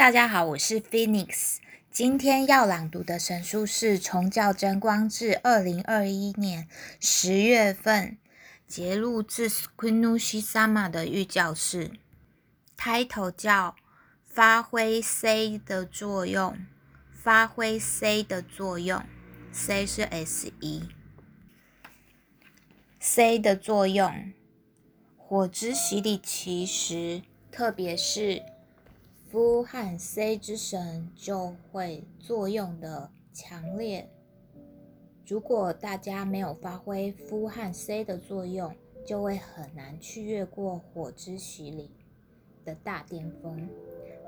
大家好，我是 Phoenix。今天要朗读的神书是《从教真光至》，二零二一年十月份节录自 Quinusi Sama 的御教士，title 叫“发挥 C 的作用”，发挥 C 的作用，C 是 S 一，C 的作用，火之洗礼其实，特别是。夫和 C 之神就会作用的强烈。如果大家没有发挥夫和 C 的作用，就会很难去越过火之洗礼的大巅峰。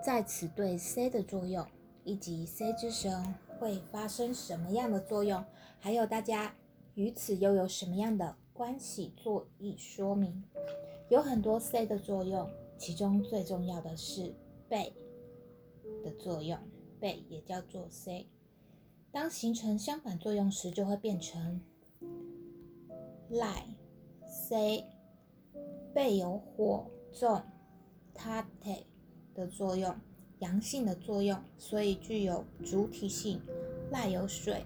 在此对 C 的作用以及 C 之神会发生什么样的作用，还有大家与此又有什么样的关系，做一说明。有很多 C 的作用，其中最重要的是。背的作用，背也叫做 C。当形成相反作用时，就会变成赖 C。背有火重 tate 的作用，阳性的作用，所以具有主体性。赖有水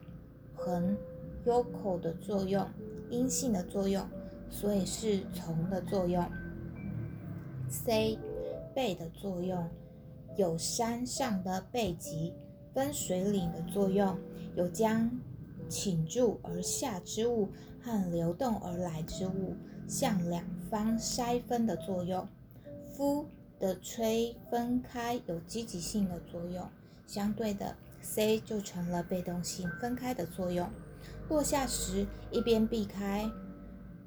横 yoko 的作用，阴性的作用，所以是从的作用。C 背的作用。有山上的背脊分水岭的作用，有将倾注而下之物和流动而来之物向两方筛分的作用。夫的吹分开有积极性的作用，相对的 C 就成了被动性分开的作用。落下时一边避开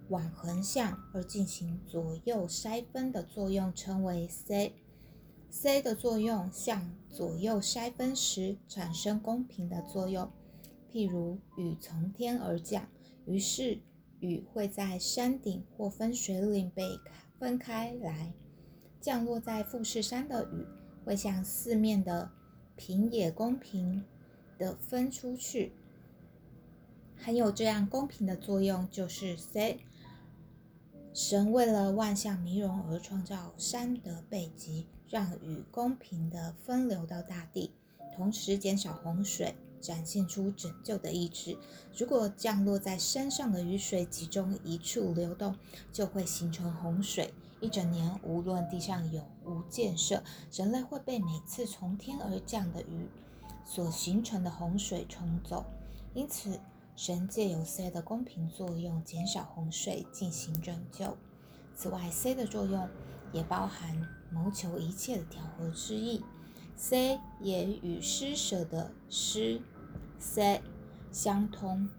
往横向而进行左右筛分的作用，称为 C。C 的作用向左右筛分时产生公平的作用，譬如雨从天而降，于是雨会在山顶或分水岭被分开来；降落在富士山的雨会向四面的平野公平的分出去。还有这样公平的作用，就是 C。神为了万象弥容而创造山的背脊。让雨公平地分流到大地，同时减少洪水，展现出拯救的意志。如果降落在山上的雨水集中一处流动，就会形成洪水。一整年，无论地上有无建设，人类会被每次从天而降的雨所形成的洪水冲走。因此，神借由 C 的公平作用，减少洪水，进行拯救。此外，C 的作用。也包含谋求一切的调和之意。C 也与施舍的施 C 相通。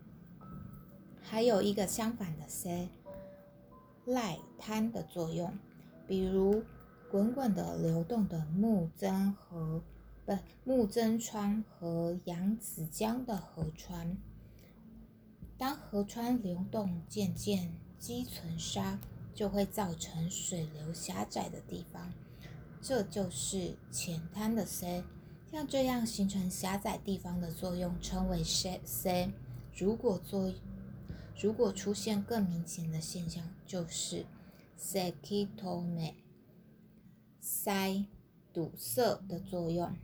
还有一个相反的 C，赖贪的作用，比如滚滚的流动的木曾河，不木曾川和扬子江的河川。当河川流动渐渐积存沙。就会造成水流狭窄的地方，这就是浅滩的 C。像这样形成狭窄地方的作用称为 C。如果作如果出现更明显的现象，就是 Sekitome 塞堵塞的作用，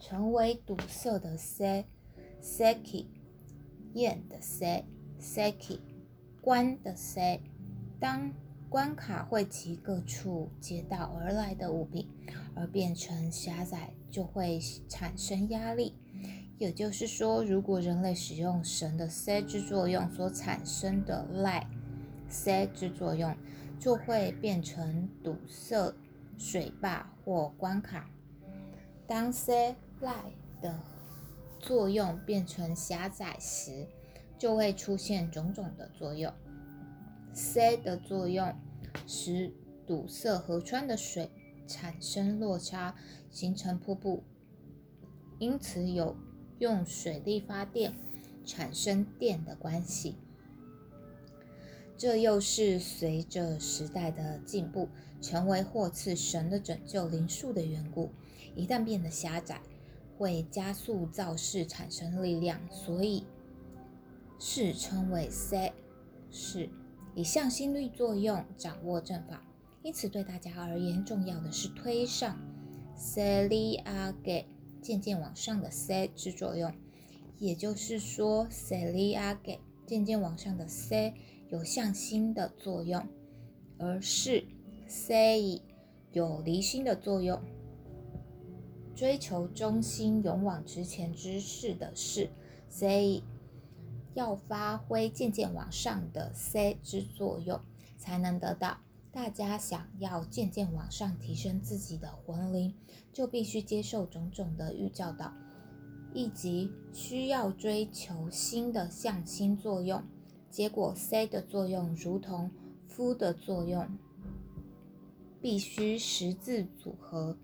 成为堵塞的 C。Seki 燕的 C。Seki 关的 C。当关卡汇集各处街道而来的物品，而变成狭窄，就会产生压力。也就是说，如果人类使用神的 C 之作用所产生的赖 C 之作用，就会变成堵塞水坝或关卡。当 C 赖的作用变成狭窄时，就会出现种种的作用。C 的作用使堵塞河川的水产生落差，形成瀑布，因此有用水力发电产生电的关系。这又是随着时代的进步，成为或赐神的拯救灵数的缘故。一旦变得狭窄，会加速造势产生力量，所以是称为 C 是。以向心力作用掌握阵法，因此对大家而言，重要的是推上塞利阿给渐渐往上的塞之作用，也就是说，塞利阿给渐渐往上的塞有向心的作用，而是塞有离心的作用。追求中心、勇往直前之事的事，C 要发挥渐渐往上的 C 之作用，才能得到。大家想要渐渐往上提升自己的魂灵，就必须接受种种的预教导，以及需要追求新的向心作用。结果 C 的作用如同夫的作用，必须十字组合。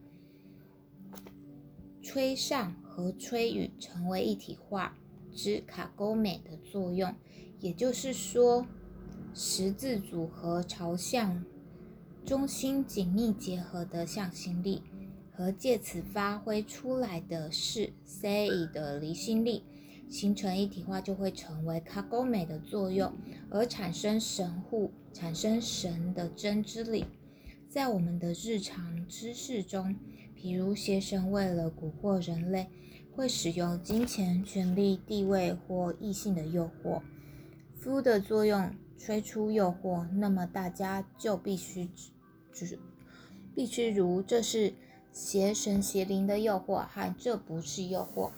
吹上和吹雨成为一体化之卡勾美的作用，也就是说，十字组合朝向中心紧密结合的向心力，和借此发挥出来的是 C 的离心力，形成一体化，就会成为卡勾美的作用，而产生神护，产生神的真之力，在我们的日常知识中。比如，邪神为了蛊惑人类，会使用金钱、权力、地位或异性的诱惑。夫的作用吹出诱惑，那么大家就必须，就是必须如这是邪神邪灵的诱惑，和这不是诱惑，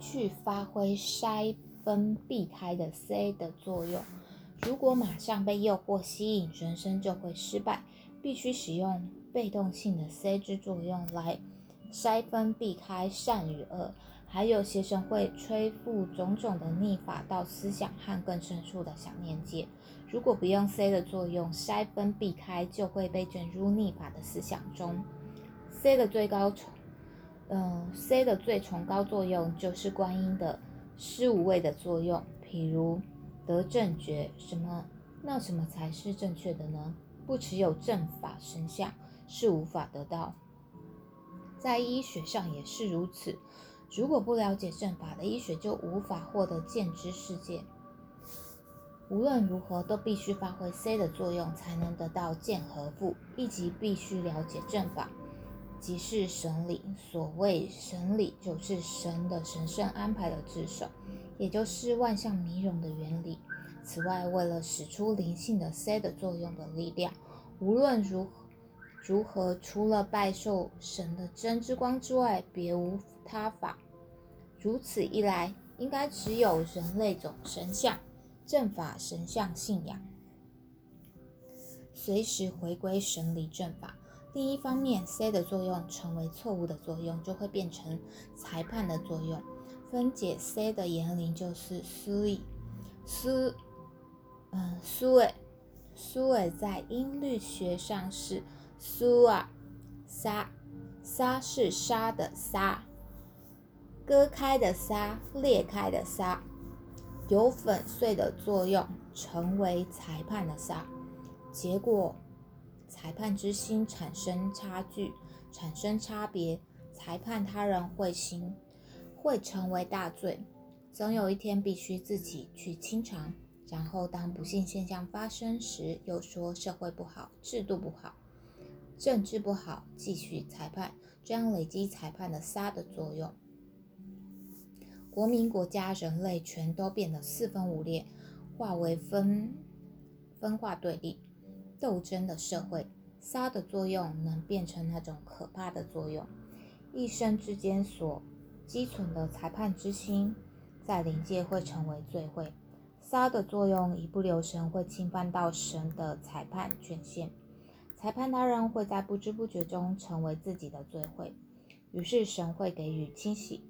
去发挥筛分避开的 C 的作用。如果马上被诱惑吸引，人生就会失败。必须使用。被动性的 C 之作用来筛分避开善与恶，还有邪神会吹拂种种的逆法到思想和更深处的想念界。如果不用 C 的作用筛分避开，就会被卷入逆法的思想中。C 的最高崇，嗯，C 的最崇高作用就是观音的施无畏的作用。譬如得正觉，什么？那什么才是正确的呢？不持有正法神相。是无法得到，在医学上也是如此。如果不了解正法的医学，就无法获得见知世界。无论如何，都必须发挥 C 的作用，才能得到见和富。以及必须了解正法，即是神理。所谓神理，就是神的神圣安排的之手，也就是万象迷容的原理。此外，为了使出灵性的 C 的作用的力量，无论如何。如何？除了拜受神的真之光之外，别无他法。如此一来，应该只有人类种神像、正法神像信仰，随时回归神理正法。另一方面，C 的作用成为错误的作用，就会变成裁判的作用。分解 C 的言灵就是苏意，苏，嗯，苏伟，苏伟在音律学上是。苏啊，沙，沙是沙的沙，割开的沙，裂开的沙，有粉碎的作用，成为裁判的沙。结果，裁判之心产生差距，产生差别，裁判他人会心，会成为大罪。总有一天必须自己去清偿。然后，当不幸现象发生时，又说社会不好，制度不好。政治不好，继续裁判，这样累积裁判的杀的作用。国民、国家、人类全都变得四分五裂，化为分分化对立、斗争的社会。杀的作用能变成那种可怕的作用。一生之间所积存的裁判之心，在灵界会成为罪会。杀的作用一不留神，会侵犯到神的裁判权限。裁判他人会在不知不觉中成为自己的罪会，于是神会给予清洗，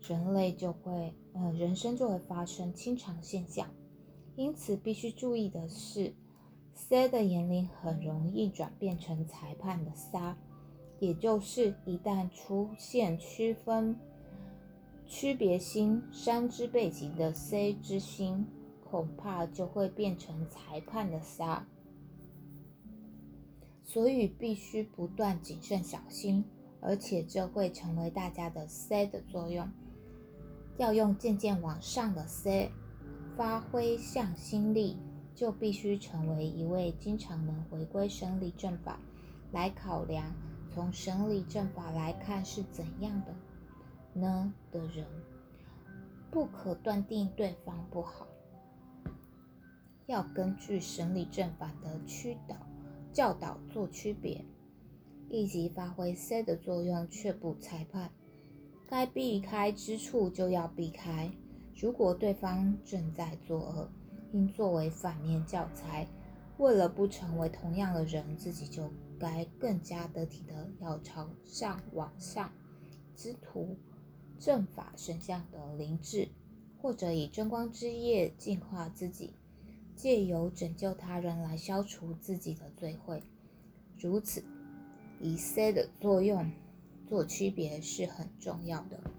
人类就会，呃，人生就会发生清偿现象。因此，必须注意的是，C 的言灵很容易转变成裁判的杀，也就是一旦出现区分、区别心、山之背景的 C 之心，恐怕就会变成裁判的杀。所以必须不断谨慎小心，而且这会成为大家的 C 的作用。要用渐渐往上的 C 发挥向心力，就必须成为一位经常能回归生理正法来考量从神理正法来看是怎样的呢？的人，不可断定对方不好，要根据神理正法的驱导教导做区别，以及发挥 C 的作用，却不裁判。该避开之处就要避开。如果对方正在作恶，应作为反面教材。为了不成为同样的人，自己就该更加得体的要朝上往上，之徒正法神像的灵智，或者以真光之夜净化自己，借由拯救他人来消除自己的罪会。如此，以 C 的作用做区别是很重要的。